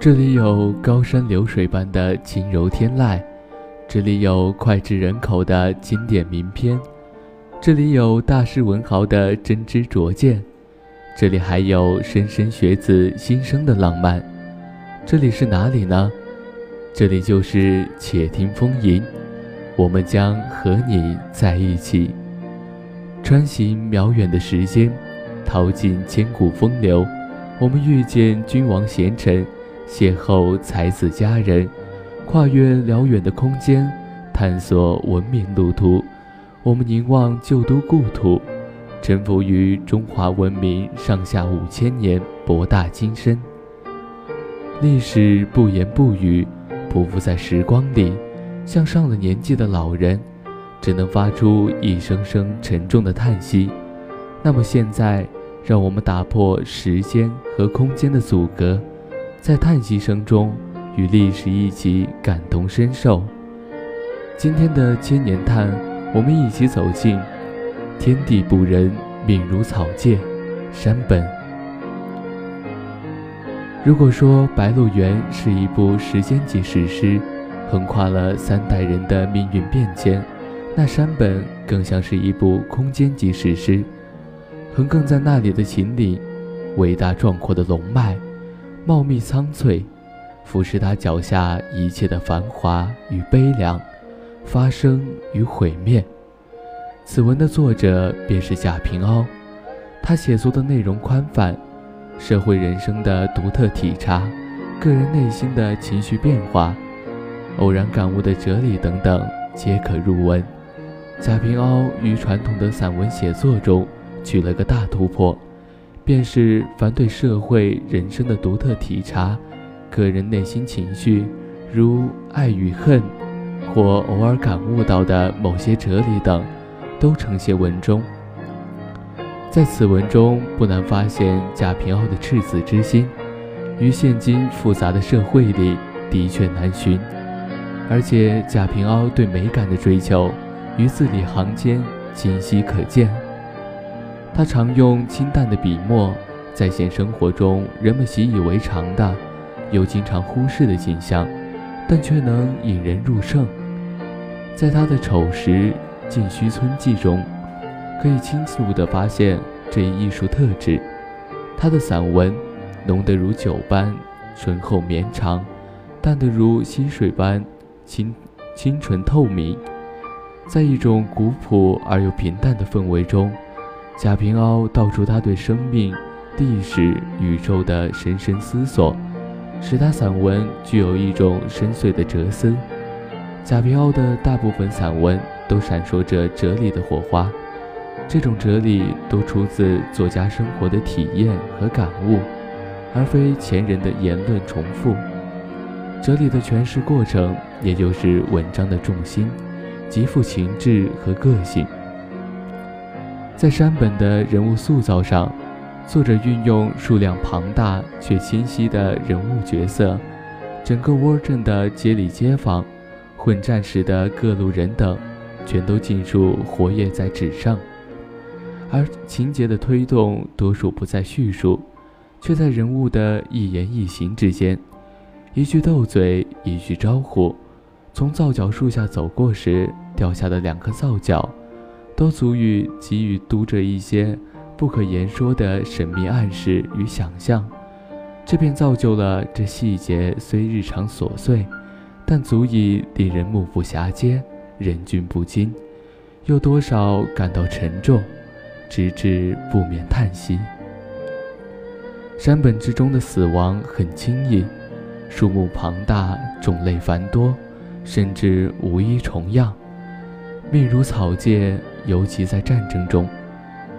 这里有高山流水般的轻柔天籁，这里有脍炙人口的经典名篇，这里有大师文豪的真知灼见，这里还有莘莘学子心生的浪漫。这里是哪里呢？这里就是且听风吟，我们将和你在一起，穿行渺远的时间，淘尽千古风流，我们遇见君王贤臣。邂逅才子佳人，跨越辽远的空间，探索文明路途。我们凝望旧都故土，沉浮于中华文明上下五千年博大精深。历史不言不语，匍匐在时光里，像上了年纪的老人，只能发出一声声沉重的叹息。那么现在，让我们打破时间和空间的阻隔。在叹息声中，与历史一起感同身受。今天的千年叹，我们一起走进天地不仁，命如草芥，山本。如果说《白鹿原》是一部时间级史诗，横跨了三代人的命运变迁，那山本更像是一部空间级史诗，横亘在那里的秦岭，伟大壮阔的龙脉。茂密苍翠，俯视他脚下一切的繁华与悲凉，发生与毁灭。此文的作者便是贾平凹，他写作的内容宽泛，社会人生的独特体察，个人内心的情绪变化，偶然感悟的哲理等等，皆可入文。贾平凹于传统的散文写作中取了个大突破。便是凡对社会人生的独特体察，个人内心情绪，如爱与恨，或偶尔感悟到的某些哲理等，都呈现文中。在此文中，不难发现贾平凹的赤子之心，于现今复杂的社会里的确难寻。而且贾平凹对美感的追求，于字里行间清晰可见。他常用清淡的笔墨，再现生活中人们习以为常的，又经常忽视的景象，但却能引人入胜。在他的《丑时晋虚村记》中，可以清楚地发现这一艺术特质。他的散文浓得如酒般醇厚绵长，淡得如溪水般清清纯透明，在一种古朴而又平淡的氛围中。贾平凹道出他对生命、历史、宇宙的深深思索，使他散文具有一种深邃的哲思。贾平凹的大部分散文都闪烁着哲理的火花，这种哲理都出自作家生活的体验和感悟，而非前人的言论重复。哲理的诠释过程，也就是文章的重心，极富情致和个性。在山本的人物塑造上，作者运用数量庞大却清晰的人物角色，整个窝镇的街里街坊、混战时的各路人等，全都尽数活跃在纸上。而情节的推动多数不在叙述，却在人物的一言一行之间，一句斗嘴，一句招呼，从皂角树下走过时掉下的两颗皂角。都足以给予读者一些不可言说的神秘暗示与想象，这便造就了这细节虽日常琐碎，但足以令人目不暇接、忍俊不禁，又多少感到沉重，直至不免叹息。山本之中的死亡很轻易，数目庞大，种类繁多，甚至无一重样，命如草芥。尤其在战争中，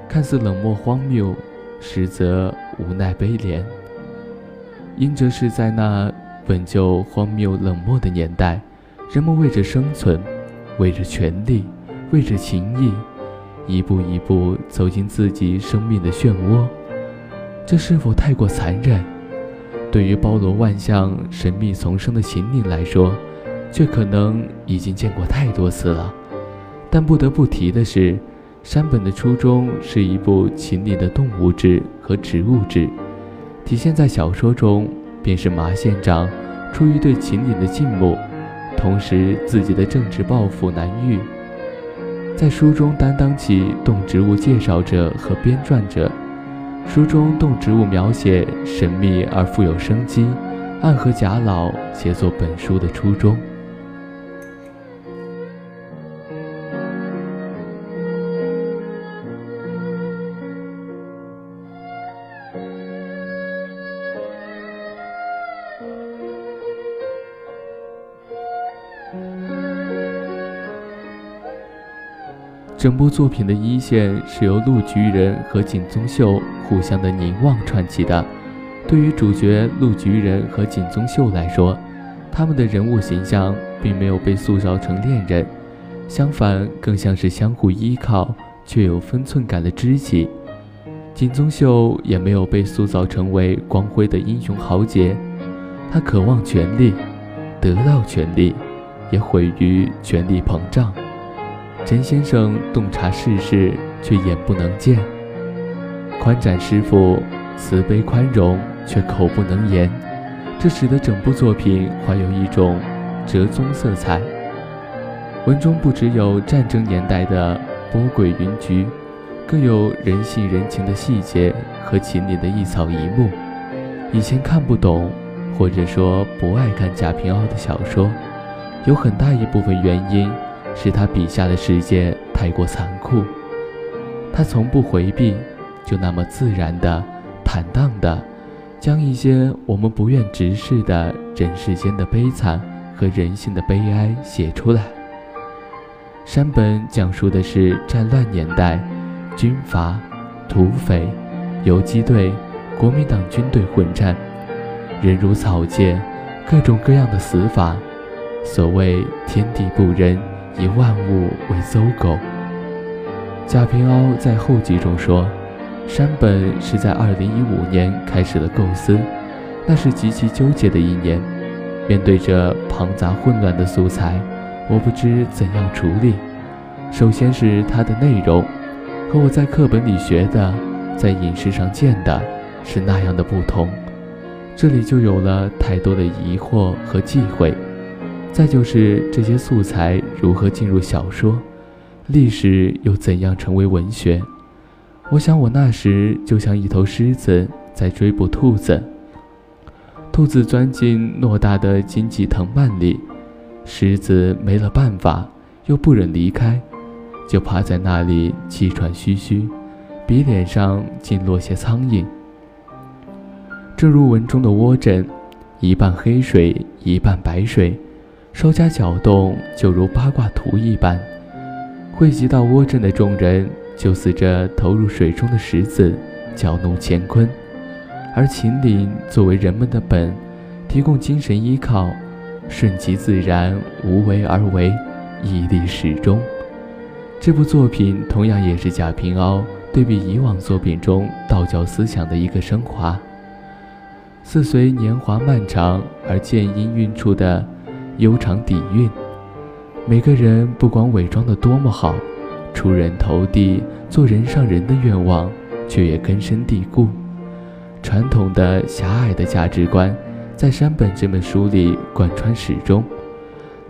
看似冷漠荒谬，实则无奈悲怜。因这是在那本就荒谬冷漠的年代，人们为着生存，为着权力，为着情谊，一步一步走进自己生命的漩涡。这是否太过残忍？对于包罗万象、神秘丛生的秦岭来说，却可能已经见过太多次了。但不得不提的是，山本的初衷是一部秦岭的动物志和植物志，体现在小说中，便是麻县长出于对秦岭的敬慕，同时自己的政治抱负难预，在书中担当起动植物介绍者和编撰者。书中动植物描写神秘而富有生机，暗合贾老写作本书的初衷。整部作品的一线是由陆菊人和锦宗秀互相的凝望串起的。对于主角陆菊人和锦宗秀来说，他们的人物形象并没有被塑造成恋人，相反，更像是相互依靠却有分寸感的知己。锦宗秀也没有被塑造成为光辉的英雄豪杰，他渴望权力，得到权力，也毁于权力膨胀。陈先生洞察世事，却眼不能见；宽展师傅慈悲宽容，却口不能言。这使得整部作品怀有一种折宗色彩。文中不只有战争年代的波诡云谲，更有人性人情的细节和秦岭的一草一木。以前看不懂，或者说不爱看贾平凹的小说，有很大一部分原因。是他笔下的世界太过残酷，他从不回避，就那么自然的、坦荡的，将一些我们不愿直视的人世间的悲惨和人性的悲哀写出来。山本讲述的是战乱年代，军阀、土匪、游击队、国民党军队混战，人如草芥，各种各样的死法。所谓天地不仁。以万物为走狗。贾平凹在后记中说，山本是在2015年开始了构思，那是极其纠结的一年。面对着庞杂混乱的素材，我不知怎样处理。首先是它的内容，和我在课本里学的，在影视上见的，是那样的不同。这里就有了太多的疑惑和忌讳。再就是这些素材如何进入小说，历史又怎样成为文学？我想我那时就像一头狮子在追捕兔子，兔子钻进偌大的荆棘藤蔓里，狮子没了办法，又不忍离开，就趴在那里气喘吁吁，鼻脸上竟落些苍蝇。正如文中的窝枕，一半黑水，一半白水。稍加搅动，就如八卦图一般。汇集到窝镇的众人，就似这投入水中的石子，搅弄乾坤。而秦岭作为人们的本，提供精神依靠，顺其自然，无为而为，屹立始终。这部作品同样也是贾平凹对比以往作品中道教思想的一个升华。似随年华漫长而渐氤氲出的。悠长底蕴，每个人不管伪装的多么好，出人头地、做人上人的愿望，却也根深蒂固。传统的狭隘的价值观，在山本这本书里贯穿始终。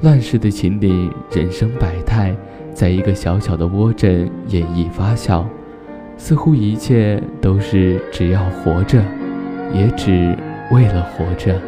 乱世的秦岭，人生百态，在一个小小的窝镇演绎发酵，似乎一切都是只要活着，也只为了活着。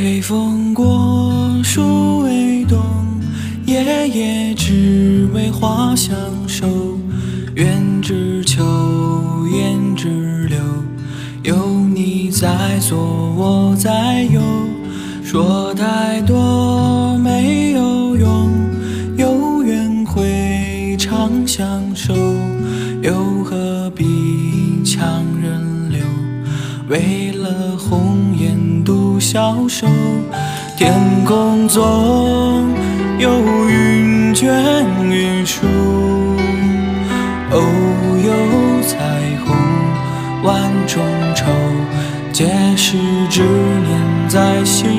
微风过，树微动，夜夜只为花相守。愿只求，言只留，有你在左，我在右。说太多没有用，有缘会长相。守，又何必强人留？为消瘦，天空总有云卷云舒，偶，有彩虹万种愁，皆是执念在心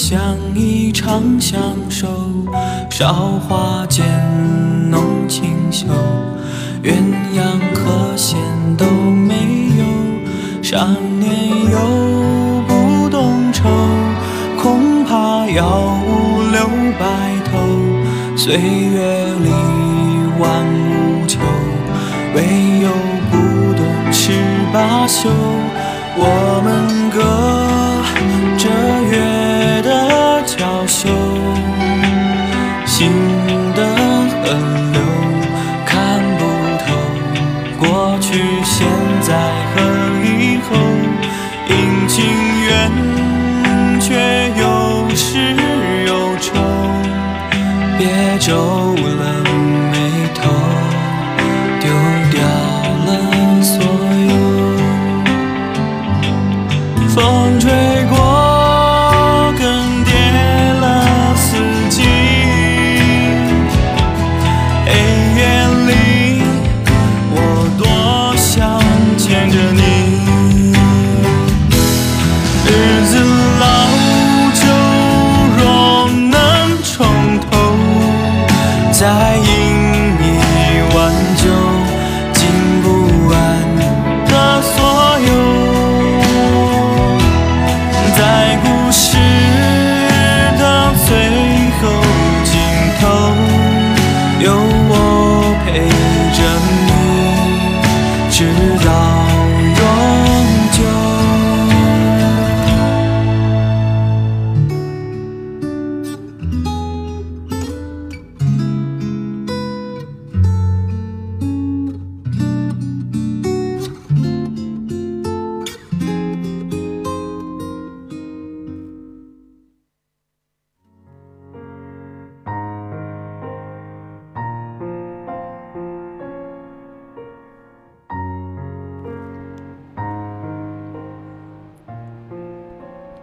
像一场相守。韶华渐浓清秀，鸳鸯和弦都没有。少年又不懂愁，恐怕要五留白头。岁月里万物求，唯有不懂是罢休。我们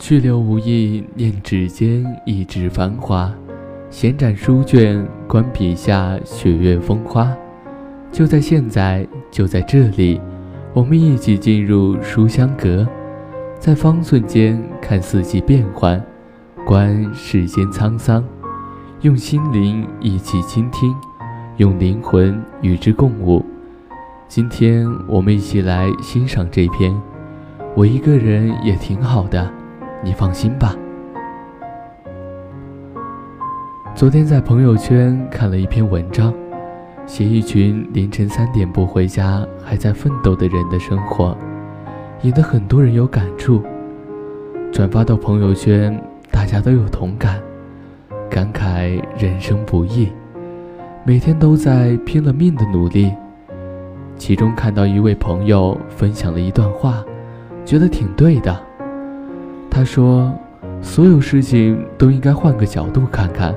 去留无意，念指尖一纸繁华。闲展书卷，观笔下雪月风花。就在现在，就在这里，我们一起进入书香阁，在方寸间看四季变换，观世间沧桑，用心灵一起倾听，用灵魂与之共舞。今天我们一起来欣赏这篇。我一个人也挺好的。你放心吧。昨天在朋友圈看了一篇文章，写一群凌晨三点不回家还在奋斗的人的生活，引得很多人有感触。转发到朋友圈，大家都有同感，感慨人生不易，每天都在拼了命的努力。其中看到一位朋友分享了一段话，觉得挺对的。他说：“所有事情都应该换个角度看看，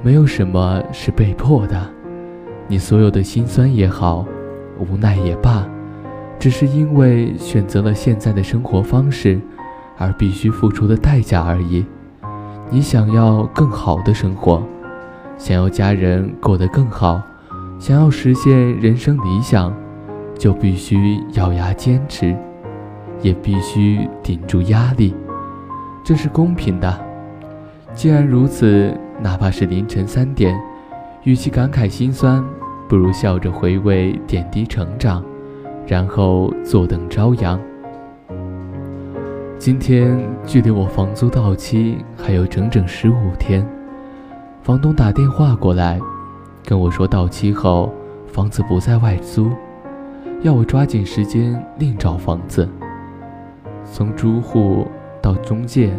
没有什么是被迫的。你所有的辛酸也好，无奈也罢，只是因为选择了现在的生活方式，而必须付出的代价而已。你想要更好的生活，想要家人过得更好，想要实现人生理想，就必须咬牙坚持，也必须顶住压力。”这是公平的。既然如此，哪怕是凌晨三点，与其感慨心酸，不如笑着回味点滴成长，然后坐等朝阳。今天距离我房租到期还有整整十五天，房东打电话过来，跟我说到期后房子不再外租，要我抓紧时间另找房子。从租户到中介，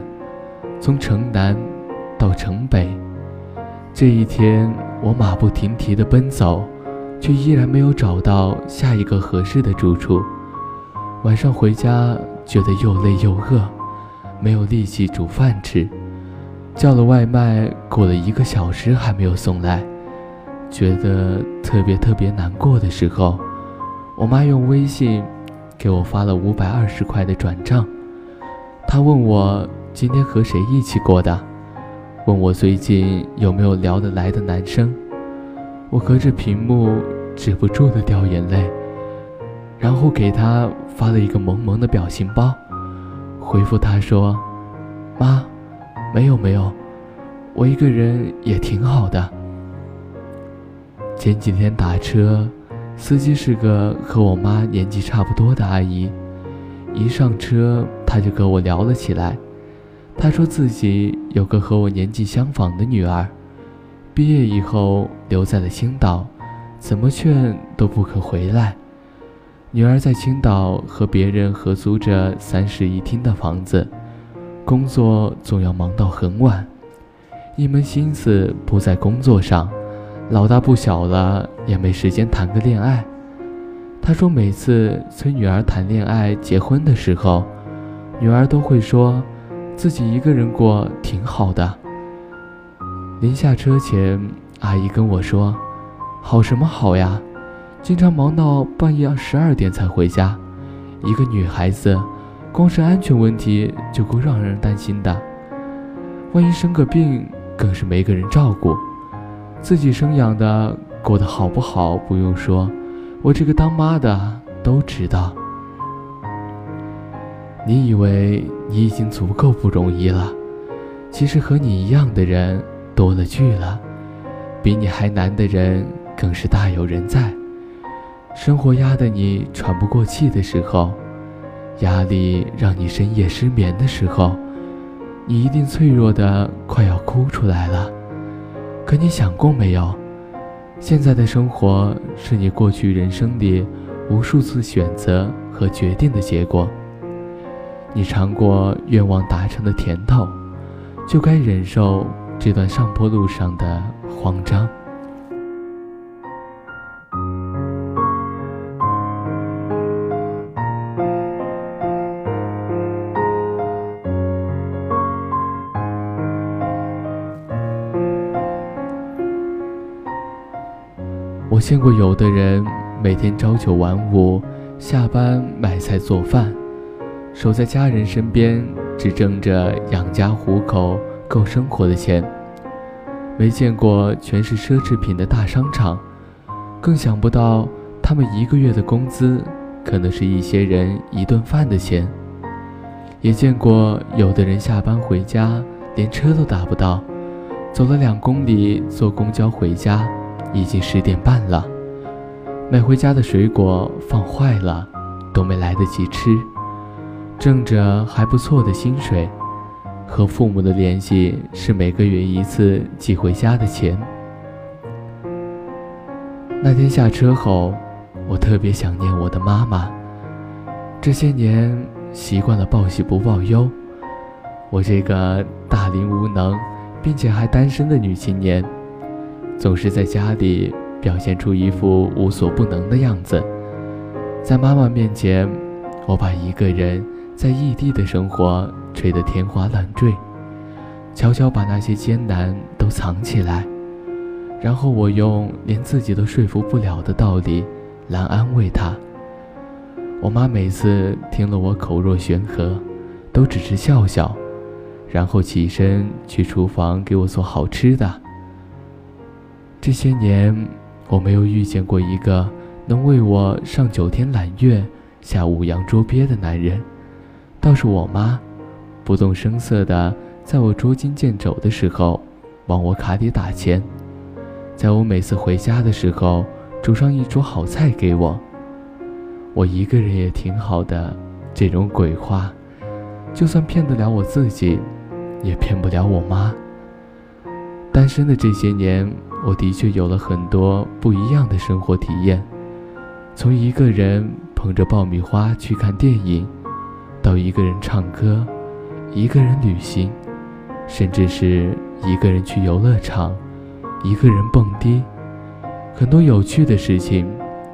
从城南到城北，这一天我马不停蹄地奔走，却依然没有找到下一个合适的住处。晚上回家。觉得又累又饿，没有力气煮饭吃，叫了外卖，过了一个小时还没有送来，觉得特别特别难过的时候，我妈用微信给我发了五百二十块的转账。她问我今天和谁一起过的，问我最近有没有聊得来的男生。我隔着屏幕止不住的掉眼泪。然后给他发了一个萌萌的表情包，回复他说：“妈，没有没有，我一个人也挺好的。”前几天打车，司机是个和我妈年纪差不多的阿姨，一上车他就跟我聊了起来。他说自己有个和我年纪相仿的女儿，毕业以后留在了青岛，怎么劝都不肯回来。女儿在青岛和别人合租着三室一厅的房子，工作总要忙到很晚，一门心思不在工作上，老大不小了也没时间谈个恋爱。他说每次催女儿谈恋爱、结婚的时候，女儿都会说，自己一个人过挺好的。临下车前，阿姨跟我说：“好什么好呀？”经常忙到半夜十二点才回家，一个女孩子，光是安全问题就够让人担心的。万一生个病，更是没个人照顾。自己生养的过得好不好不用说，我这个当妈的都知道。你以为你已经足够不容易了，其实和你一样的人多了去了，比你还难的人更是大有人在。生活压得你喘不过气的时候，压力让你深夜失眠的时候，你一定脆弱的快要哭出来了。可你想过没有？现在的生活是你过去人生里无数次选择和决定的结果。你尝过愿望达成的甜头，就该忍受这段上坡路上的慌张。我见过有的人每天朝九晚五，下班买菜做饭，守在家人身边，只挣着养家糊口、够生活的钱。没见过全是奢侈品的大商场，更想不到他们一个月的工资可能是一些人一顿饭的钱。也见过有的人下班回家连车都打不到，走了两公里坐公交回家。已经十点半了，买回家的水果放坏了，都没来得及吃。挣着还不错的薪水，和父母的联系是每个月一次寄回家的钱。那天下车后，我特别想念我的妈妈。这些年习惯了报喜不报忧，我这个大龄无能并且还单身的女青年。总是在家里表现出一副无所不能的样子，在妈妈面前，我把一个人在异地的生活吹得天花乱坠，悄悄把那些艰难都藏起来，然后我用连自己都说服不了的道理来安慰她。我妈每次听了我口若悬河，都只是笑笑，然后起身去厨房给我做好吃的。这些年，我没有遇见过一个能为我上九天揽月、下五洋捉鳖的男人，倒是我妈，不动声色地在我捉襟见肘的时候，往我卡里打钱；在我每次回家的时候，煮上一桌好菜给我。我一个人也挺好的，这种鬼话，就算骗得了我自己，也骗不了我妈。单身的这些年，我的确有了很多不一样的生活体验，从一个人捧着爆米花去看电影，到一个人唱歌，一个人旅行，甚至是一个人去游乐场，一个人蹦迪，很多有趣的事情，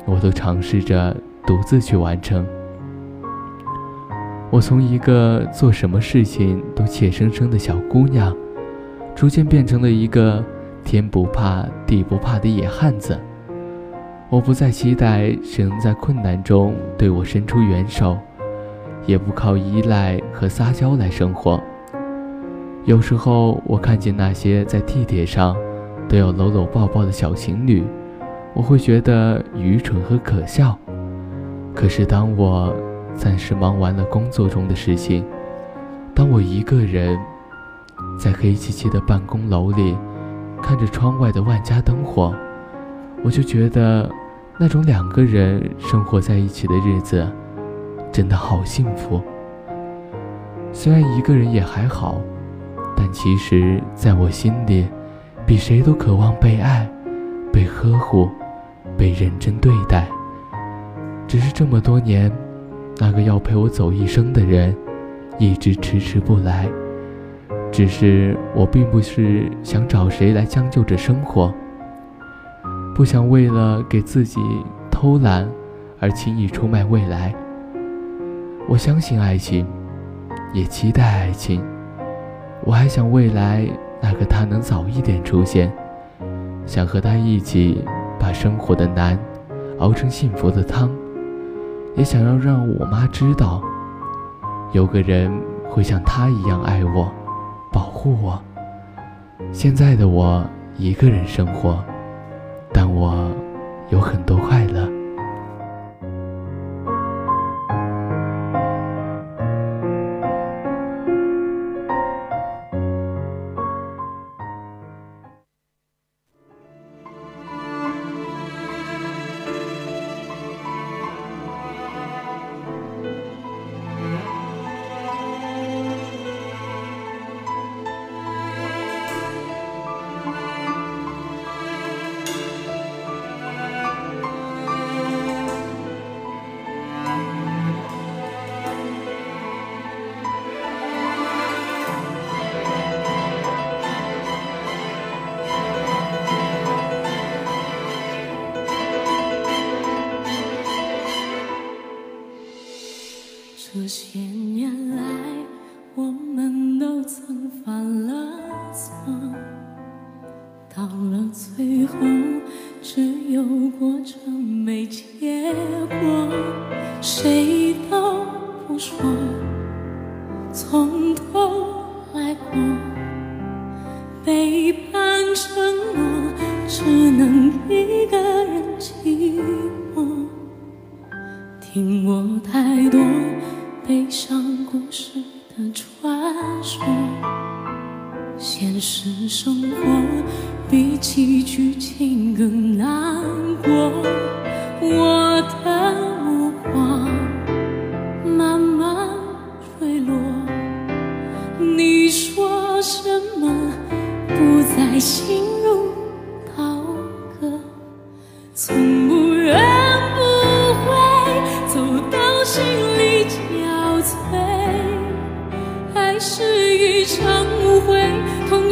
我都尝试着。独自去完成。我从一个做什么事情都怯生生的小姑娘，逐渐变成了一个天不怕地不怕的野汉子。我不再期待谁能在困难中对我伸出援手，也不靠依赖和撒娇来生活。有时候，我看见那些在地铁上都要搂搂抱抱的小情侣，我会觉得愚蠢和可笑。可是，当我暂时忙完了工作中的事情，当我一个人在黑漆漆的办公楼里看着窗外的万家灯火，我就觉得那种两个人生活在一起的日子真的好幸福。虽然一个人也还好，但其实在我心里，比谁都渴望被爱、被呵护、被认真对待。只是这么多年，那个要陪我走一生的人，一直迟迟不来。只是我并不是想找谁来将就着生活，不想为了给自己偷懒而轻易出卖未来。我相信爱情，也期待爱情。我还想未来那个他能早一点出现，想和他一起把生活的难熬成幸福的汤。也想要让我妈知道，有个人会像她一样爱我、保护我。现在的我一个人生活，但我有很多快乐。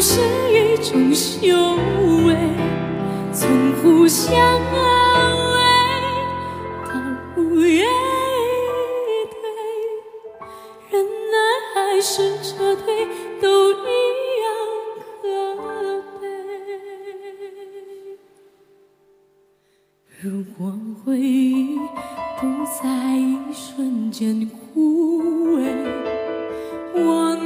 是一种修为。从互相安慰到无言以对，忍耐还是撤退，都一样可悲。如果回忆不在一瞬间枯萎。我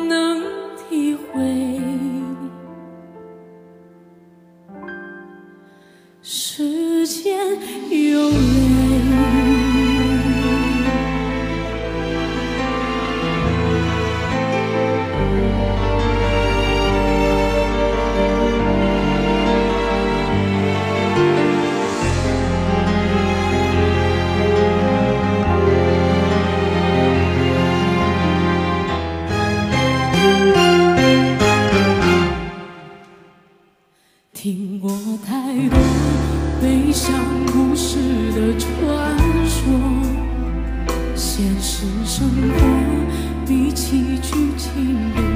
现实生活比起剧情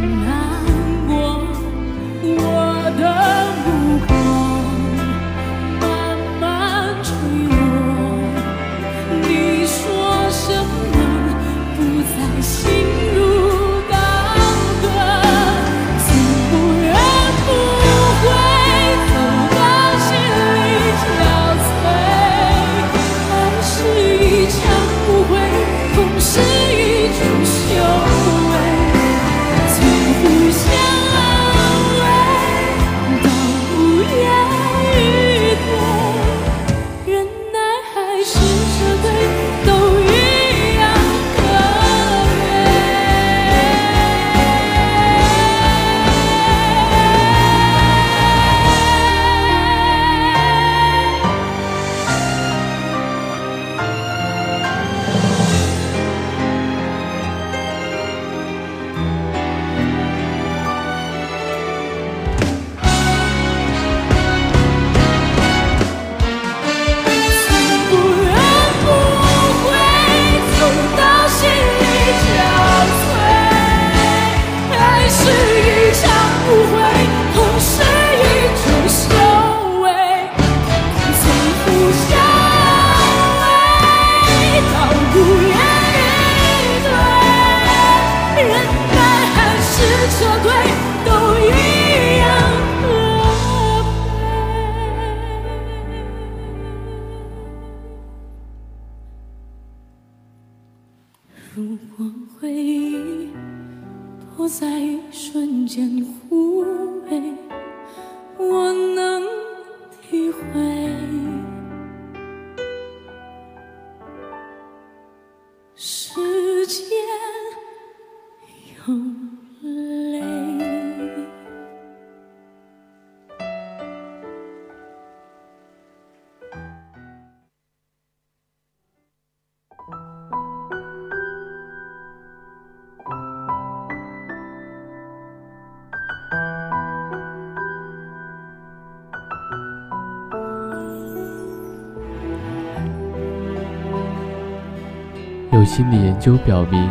有心理研究表明，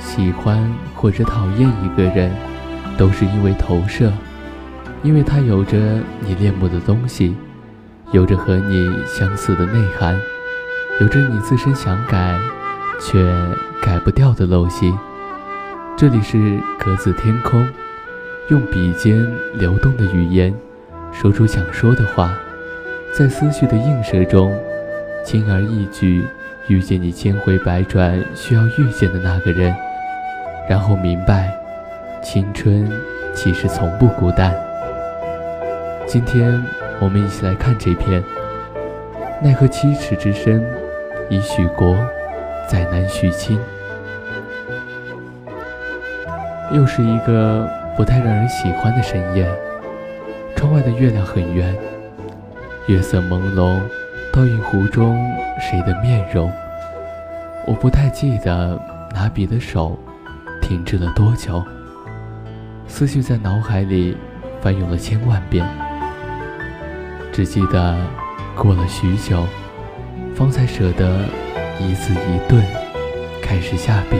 喜欢或者讨厌一个人，都是因为投射，因为他有着你恋慕的东西，有着和你相似的内涵，有着你自身想改却改不掉的陋习。这里是格子天空，用笔尖流动的语言，说出想说的话，在思绪的映射中，轻而易举。遇见你千回百转需要遇见的那个人，然后明白，青春其实从不孤单。今天我们一起来看这篇《奈何七尺之身，已许国，再难续亲》。又是一个不太让人喜欢的深夜，窗外的月亮很圆，月色朦胧。倒映湖中谁的面容？我不太记得拿笔的手停滞了多久，思绪在脑海里翻涌了千万遍，只记得过了许久，方才舍得一字一顿开始下笔。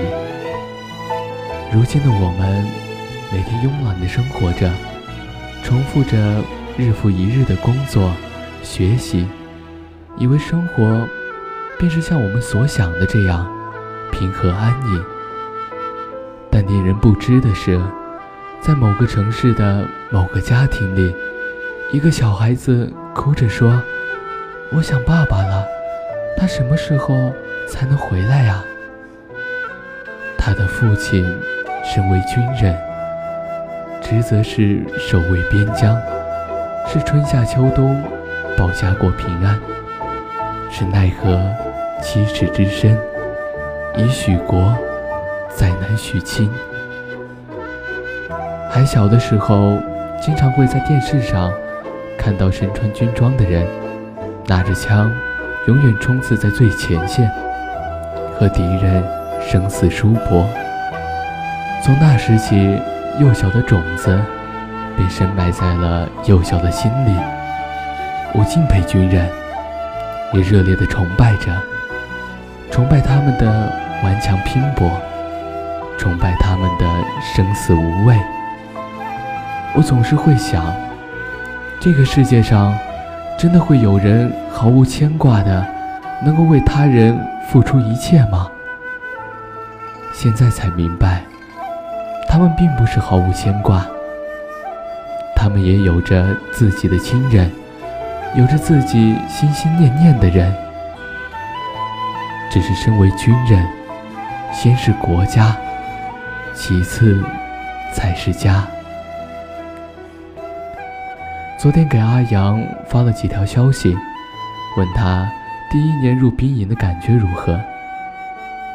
如今的我们，每天慵懒的生活着，重复着日复一日的工作、学习。以为生活便是像我们所想的这样平和安逸，但令人不知的是，在某个城市的某个家庭里，一个小孩子哭着说：“我想爸爸了，他什么时候才能回来呀？”他的父亲身为军人，职责是守卫边疆，是春夏秋冬保家过平安。是奈何七尺之身，已许国，再难许亲。还小的时候，经常会在电视上看到身穿军装的人，拿着枪，永远冲刺在最前线，和敌人生死殊搏。从那时起，幼小的种子被深埋在了幼小的心里。我敬佩军人，也热烈地崇拜着，崇拜他们的顽强拼搏，崇拜他们的生死无畏。我总是会想，这个世界上真的会有人毫无牵挂的，能够为他人付出一切吗？现在才明白，他们并不是毫无牵挂，他们也有着自己的亲人，有着自己心心念念的人。只是身为军人，先是国家，其次才是家。昨天给阿阳发了几条消息，问他第一年入兵营的感觉如何。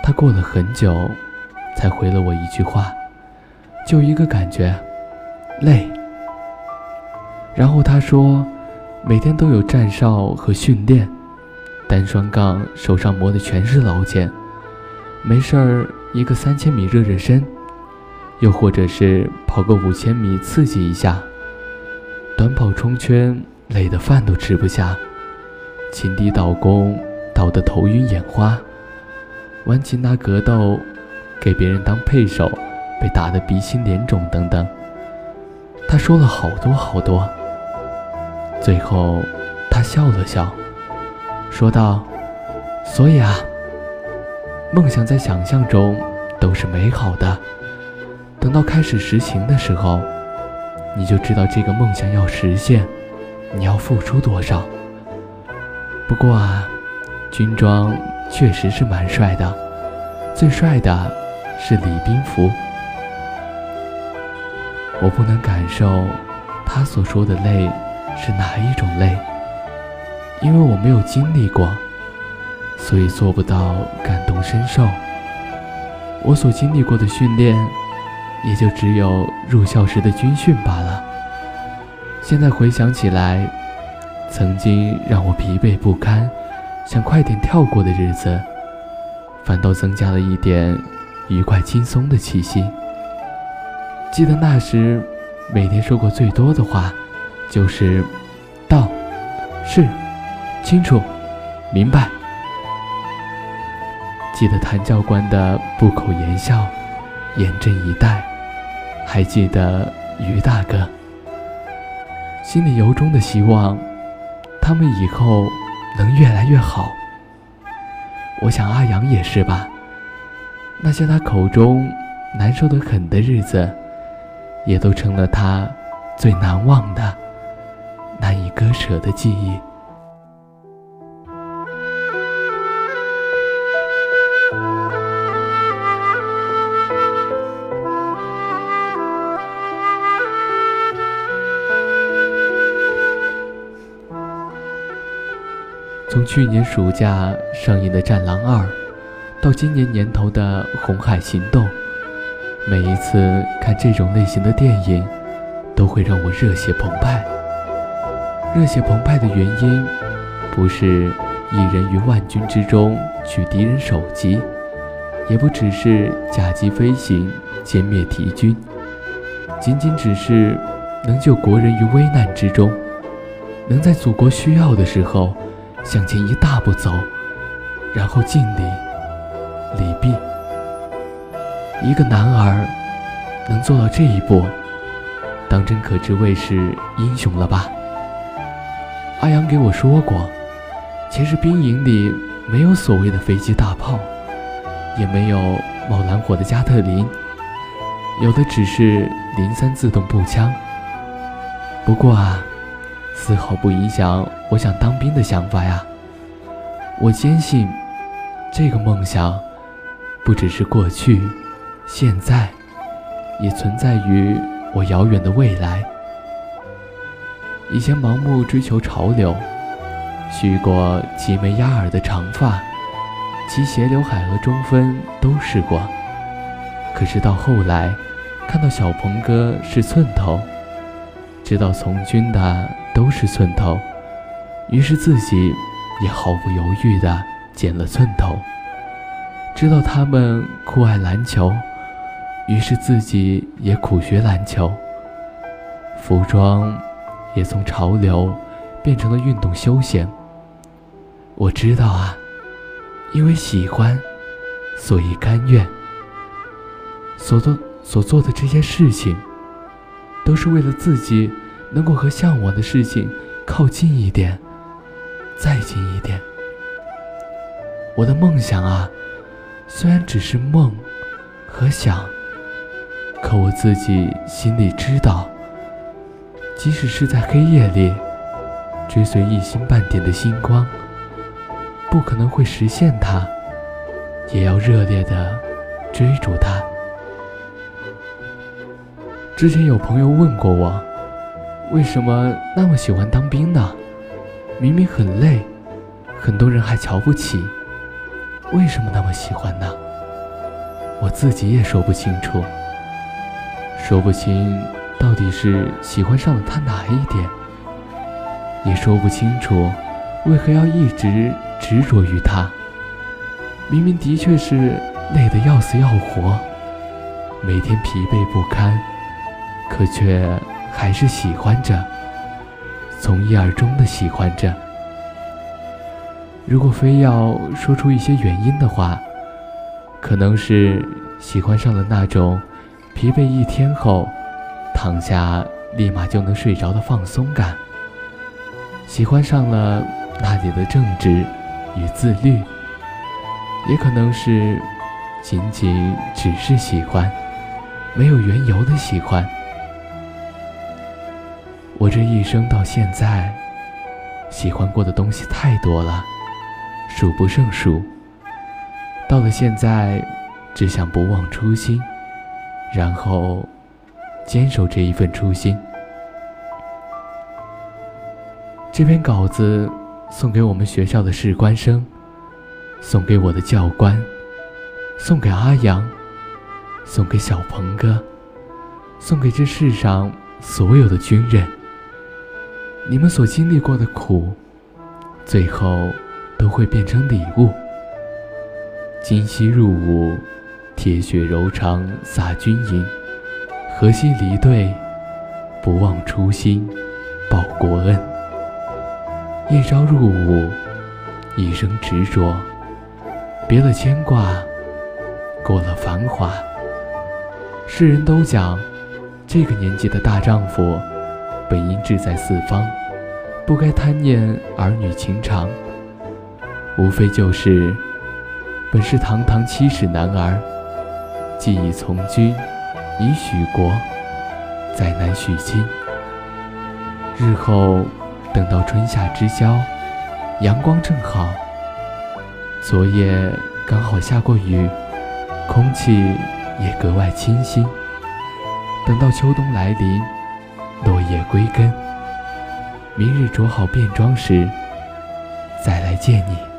他过了很久。才回了我一句话，就一个感觉，累。然后他说，每天都有站哨和训练，单双杠手上磨的全是老茧，没事儿一个三千米热热身，又或者是跑个五千米刺激一下。短跑冲圈累得饭都吃不下，擒敌倒弓倒得头晕眼花，玩擒拿格斗。给别人当配手，被打得鼻青脸肿等等。他说了好多好多。最后，他笑了笑，说道：“所以啊，梦想在想象中都是美好的，等到开始实行的时候，你就知道这个梦想要实现，你要付出多少。不过啊，军装确实是蛮帅的，最帅的。”是礼宾服，我不能感受他所说的累是哪一种累，因为我没有经历过，所以做不到感同身受。我所经历过的训练，也就只有入校时的军训罢了。现在回想起来，曾经让我疲惫不堪、想快点跳过的日子，反倒增加了一点。愉快轻松的气息。记得那时，每天说过最多的话，就是“到”“是”“清楚”“明白”。记得谭教官的不口言笑，严阵以待。还记得于大哥，心里由衷的希望，他们以后能越来越好。我想阿阳也是吧。那些他口中难受的很的日子，也都成了他最难忘的、难以割舍的记忆。从去年暑假上映的《战狼二》。到今年年头的《红海行动》，每一次看这种类型的电影，都会让我热血澎湃。热血澎湃的原因，不是一人于万军之中取敌人首级，也不只是甲级飞行歼灭敌军，仅仅只是能救国人于危难之中，能在祖国需要的时候向前一大步走，然后敬礼。礼毕，一个男儿能做到这一步，当真可知谓是英雄了吧？阿阳给我说过，其实兵营里没有所谓的飞机大炮，也没有冒蓝火的加特林，有的只是零三自动步枪。不过啊，丝毫不影响我想当兵的想法呀。我坚信，这个梦想。不只是过去，现在，也存在于我遥远的未来。以前盲目追求潮流，蓄过齐眉压耳的长发，齐斜刘海和中分都试过。可是到后来，看到小鹏哥是寸头，知道从军的都是寸头，于是自己也毫不犹豫地剪了寸头。知道他们酷爱篮球，于是自己也苦学篮球。服装也从潮流变成了运动休闲。我知道啊，因为喜欢，所以甘愿。所做所做的这些事情，都是为了自己能够和向往的事情靠近一点，再近一点。我的梦想啊，虽然只是梦和想，可我自己心里知道，即使是在黑夜里追随一星半点的星光，不可能会实现它，也要热烈的追逐它。之前有朋友问过我，为什么那么喜欢当兵呢？明明很累，很多人还瞧不起。为什么那么喜欢呢？我自己也说不清楚，说不清到底是喜欢上了他哪一点，也说不清楚为何要一直执着于他。明明的确是累得要死要活，每天疲惫不堪，可却还是喜欢着，从一而终的喜欢着。如果非要说出一些原因的话，可能是喜欢上了那种疲惫一天后躺下立马就能睡着的放松感，喜欢上了那里的正直与自律，也可能是仅仅只是喜欢，没有缘由的喜欢。我这一生到现在，喜欢过的东西太多了。数不胜数。到了现在，只想不忘初心，然后坚守这一份初心。这篇稿子送给我们学校的士官生，送给我的教官，送给阿阳，送给小鹏哥，送给这世上所有的军人。你们所经历过的苦，最后。都会变成礼物。今夕入伍，铁血柔肠洒军营；河西离队，不忘初心报国恩。一朝入伍，一生执着，别了牵挂，过了繁华。世人都讲，这个年纪的大丈夫，本应志在四方，不该贪念儿女情长。无非就是，本是堂堂七尺男儿，既已从军，已许国，再难许亲。日后等到春夏之交，阳光正好，昨夜刚好下过雨，空气也格外清新。等到秋冬来临，落叶归根，明日着好便装时，再来见你。